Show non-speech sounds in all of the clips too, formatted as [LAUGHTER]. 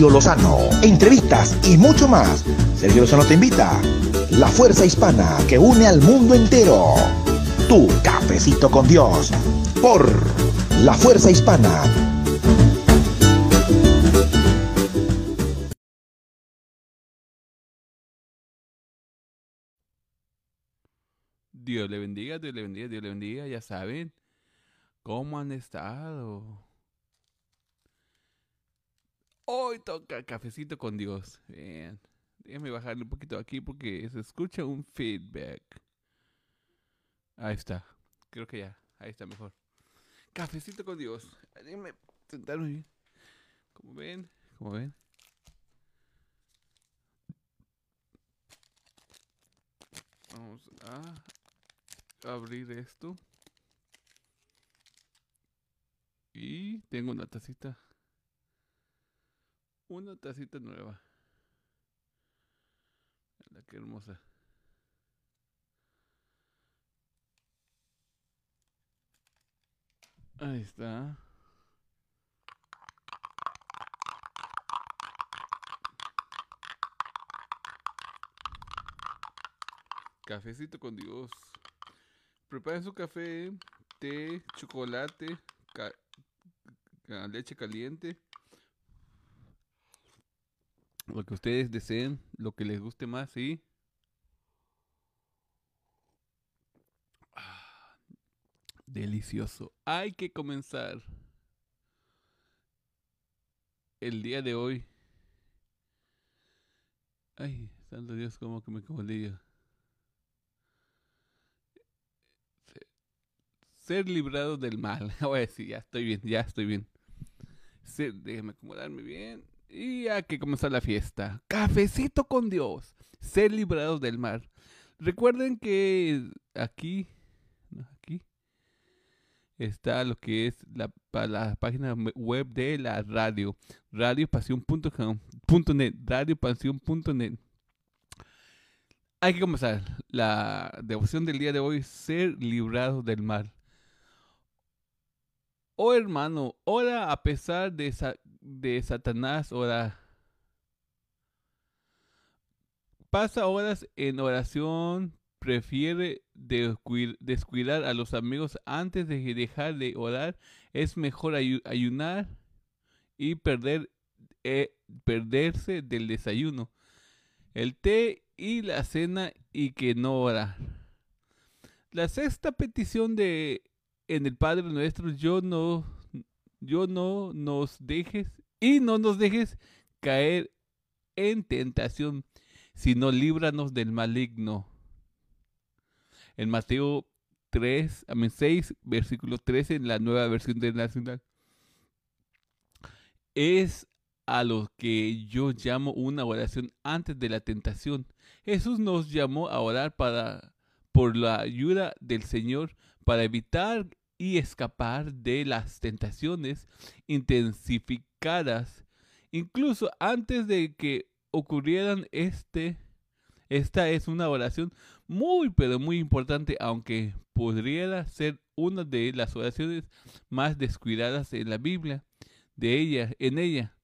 Sergio Lozano. Entrevistas y mucho más. Sergio Lozano te invita. La fuerza hispana que une al mundo entero. Tu cafecito con Dios. Por La Fuerza Hispana. Dios le bendiga, Dios le bendiga, Dios le bendiga. Ya saben cómo han estado. Hoy toca cafecito con Dios. Bien. Déjenme bajarle un poquito aquí porque se escucha un feedback. Ahí está. Creo que ya. Ahí está mejor. Cafecito con Dios. Déjenme sentarme bien. Como ven, como ven. Vamos a abrir esto. Y tengo una tacita. Una tacita nueva. La que hermosa. Ahí está. Cafecito con Dios. Preparen su café, té, chocolate, leche caliente. Lo que ustedes deseen, lo que les guste más, ¿sí? Ah, delicioso. Hay que comenzar el día de hoy. Ay, santo Dios, como que me confundí Ser librado del mal. [LAUGHS] Voy a decir, ya estoy bien, ya estoy bien. déjeme acomodarme bien. Y hay que comenzar la fiesta. Cafecito con Dios. Ser librados del mal. Recuerden que aquí, aquí está lo que es la, la página web de la radio. Radiopasión.net. Radiopasión.net. Hay que comenzar la devoción del día de hoy. Ser librados del mal. Oh hermano, ora a pesar de, de Satanás, ora. Pasa horas en oración, prefiere descuidar a los amigos antes de dejar de orar. Es mejor ayunar y perder, eh, perderse del desayuno, el té y la cena y que no orar. La sexta petición de en el Padre nuestro, yo no, yo no nos dejes y no nos dejes caer en tentación, sino líbranos del maligno. En Mateo 3, 6, versículo 13, en la nueva versión internacional. Es a lo que yo llamo una oración antes de la tentación. Jesús nos llamó a orar para por la ayuda del Señor para evitar y escapar de las tentaciones intensificadas incluso antes de que ocurrieran este esta es una oración muy pero muy importante aunque podría ser una de las oraciones más descuidadas en la Biblia de ella en ella.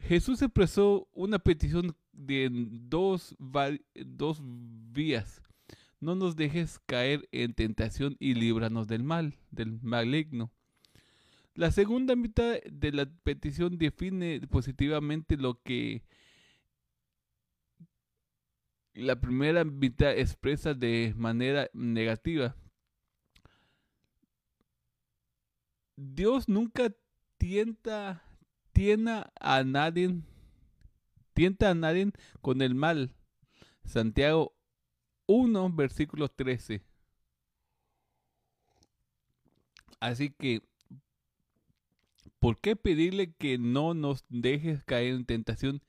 Jesús expresó una petición de dos, dos vías no nos dejes caer en tentación y líbranos del mal, del maligno. La segunda mitad de la petición define positivamente lo que la primera mitad expresa de manera negativa. Dios nunca tienta, a nadie, tienta a nadie con el mal. Santiago 1, versículo 13. Así que, ¿por qué pedirle que no nos dejes caer en tentación?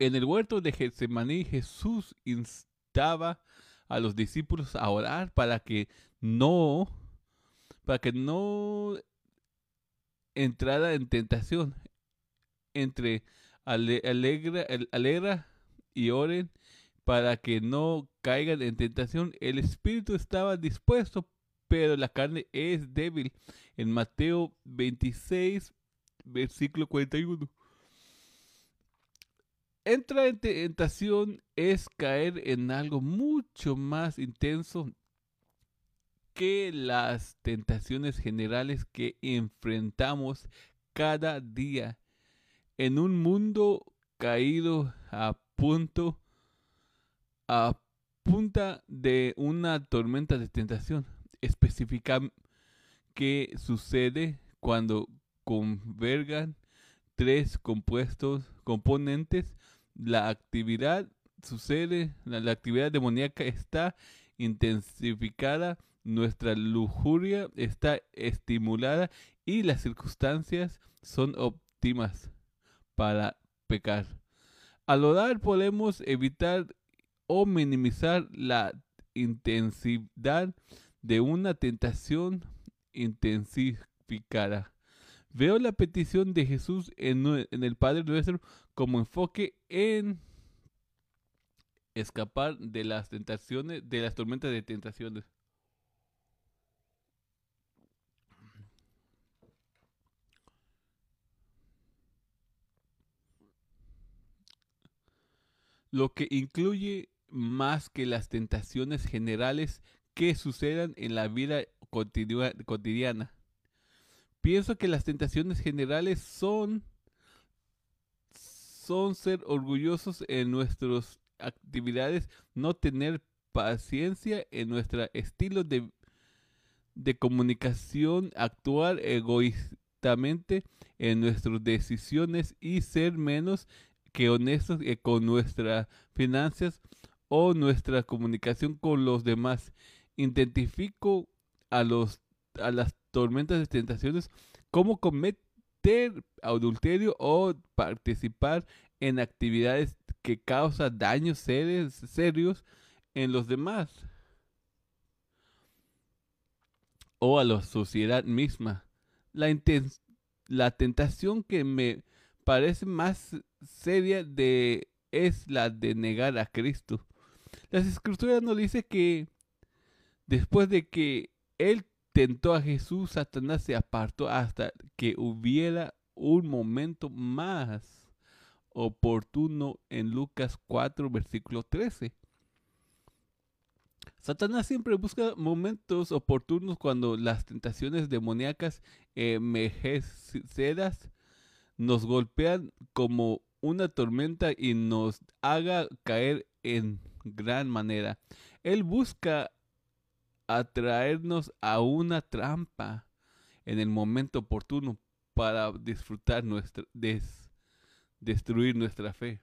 En el huerto de Getsemaní Jesús instaba a los discípulos a orar para que no, para que no entrara en tentación. Entre alegra, alegra y oren para que no caigan en tentación. El espíritu estaba dispuesto, pero la carne es débil. En Mateo 26, versículo 41. Entrar en tentación es caer en algo mucho más intenso que las tentaciones generales que enfrentamos cada día en un mundo caído a punto a punta de una tormenta de tentación específica que sucede cuando convergan tres compuestos componentes la actividad sucede, la, actividad demoníaca está intensificada, nuestra lujuria está estimulada y las circunstancias son óptimas para pecar. Al orar podemos evitar o minimizar la intensidad de una tentación intensificada. Veo la petición de Jesús en, el Padre Nuestro como enfoque en escapar de las tentaciones, de las tormentas de tentaciones. Lo que incluye más que las tentaciones generales que sucedan en la vida cotidiana. Pienso que las tentaciones generales son, son ser orgullosos en nuestras actividades, no tener paciencia en nuestro estilo de, de comunicación, actuar egoístamente en nuestras decisiones y ser menos que honestos con nuestras finanzas o nuestra comunicación con los demás. Identifico a los a las tormentas de tentaciones como cometer adulterio o participar en actividades que causan daños serios en los demás o a la sociedad misma. La, la tentación que me parece más seria de es la de negar a Cristo. Las escrituras nos dice que después de que él tentó a Jesús, Satanás se apartó hasta que hubiera un momento más oportuno en Lucas 4, versículo 13. Satanás siempre busca momentos oportunos cuando las tentaciones demoníacas envejecedas nos golpean como una tormenta y nos haga caer en gran manera. Él busca atraernos a una trampa en el momento oportuno para disfrutar nuestra, destruir nuestra fe.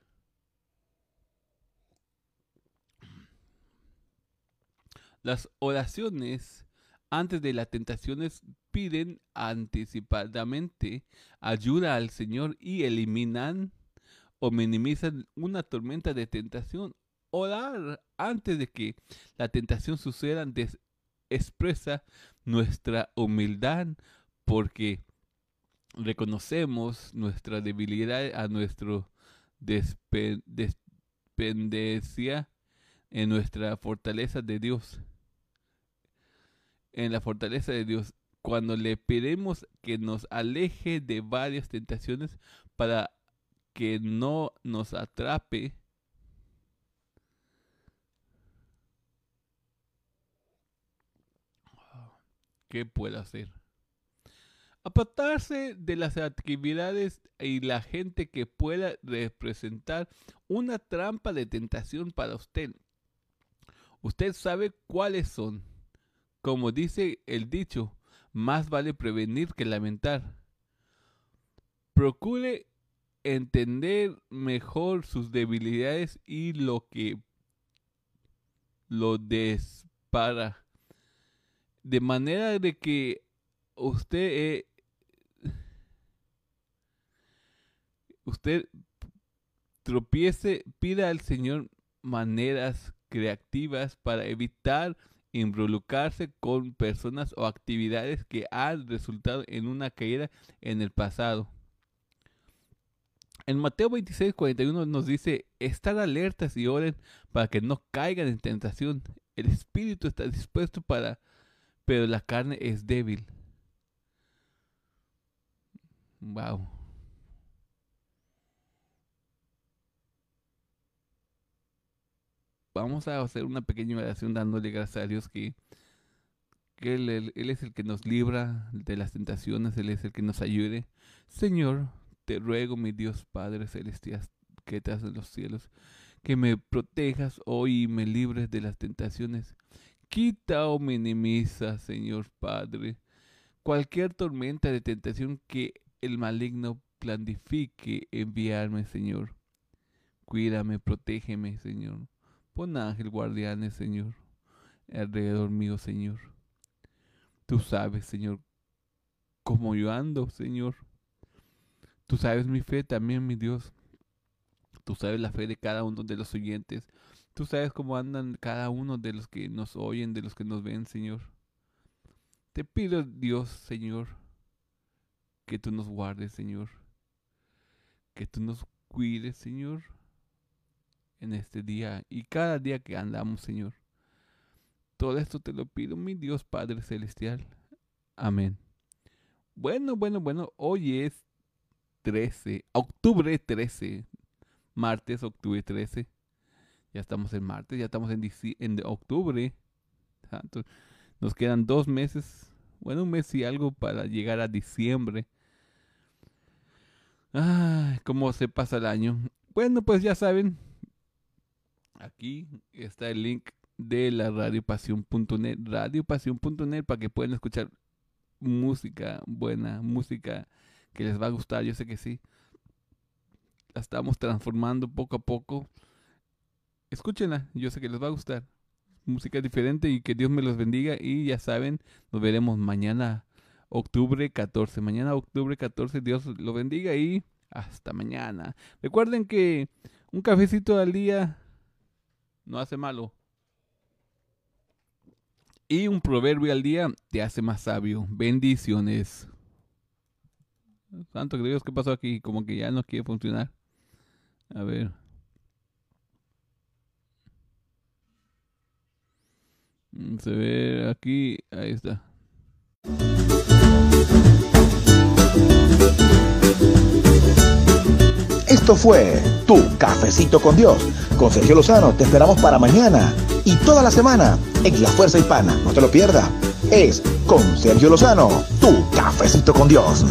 Las oraciones antes de las tentaciones piden anticipadamente ayuda al Señor y eliminan o minimizan una tormenta de tentación. Orar antes de que la tentación suceda expresa nuestra humildad porque reconocemos nuestra debilidad a nuestra dependencia en nuestra fortaleza de Dios. En la fortaleza de Dios. Cuando le pedimos que nos aleje de varias tentaciones para que no nos atrape, ¿qué puede hacer? Apartarse de las actividades y la gente que pueda representar una trampa de tentación para usted. Usted sabe cuáles son. Como dice el dicho, más vale prevenir que lamentar. Procure entender mejor sus debilidades y lo que lo dispara de manera de que usted eh, usted tropiece, pida al Señor maneras creativas para evitar involucrarse con personas o actividades que han resultado en una caída en el pasado. En Mateo 26, 41 nos dice, estar alertas y oren para que no caigan en tentación. El espíritu está dispuesto para pero la carne es débil. Wow. Vamos a hacer una pequeña oración dándole gracias a Dios que, que él, él es el que nos libra de las tentaciones, Él es el que nos ayude. Señor, te ruego, mi Dios Padre Celestial, que estás en los cielos, que me protejas hoy y me libres de las tentaciones Quita o minimiza, Señor Padre, cualquier tormenta de tentación que el maligno planifique enviarme, Señor. Cuídame, protégeme, Señor. Pon ángel guardianes, Señor, alrededor mío, Señor. Tú sabes, Señor, cómo yo ando, Señor. Tú sabes mi fe también, mi Dios. Tú sabes la fe de cada uno de los oyentes. Tú sabes cómo andan cada uno de los que nos oyen, de los que nos ven, Señor. Te pido, Dios, Señor, que tú nos guardes, Señor. Que tú nos cuides, Señor en este día y cada día que andamos, Señor. Todo esto te lo pido, mi Dios Padre Celestial. Amén. Bueno, bueno, bueno, hoy es 13, octubre 13, martes, octubre 13. Ya estamos en martes, ya estamos en, en octubre. Nos quedan dos meses, bueno, un mes y algo para llegar a diciembre. Ay, cómo se pasa el año. Bueno, pues ya saben, Aquí está el link de la radiopasión.net, radiopasión.net para que puedan escuchar música buena, música que les va a gustar, yo sé que sí. La estamos transformando poco a poco. Escúchenla, yo sé que les va a gustar. Música diferente y que Dios me los bendiga y ya saben, nos veremos mañana octubre 14. Mañana octubre 14, Dios lo bendiga y hasta mañana. Recuerden que un cafecito al día no hace malo. Y un proverbio al día te hace más sabio. Bendiciones. Santo Dios, ¿qué pasó aquí? Como que ya no quiere funcionar. A ver. Se ve aquí. Ahí está. Esto fue Tu Cafecito con Dios. Con Sergio Lozano te esperamos para mañana y toda la semana en La Fuerza Hispana. No te lo pierdas. Es con Sergio Lozano, Tu Cafecito con Dios.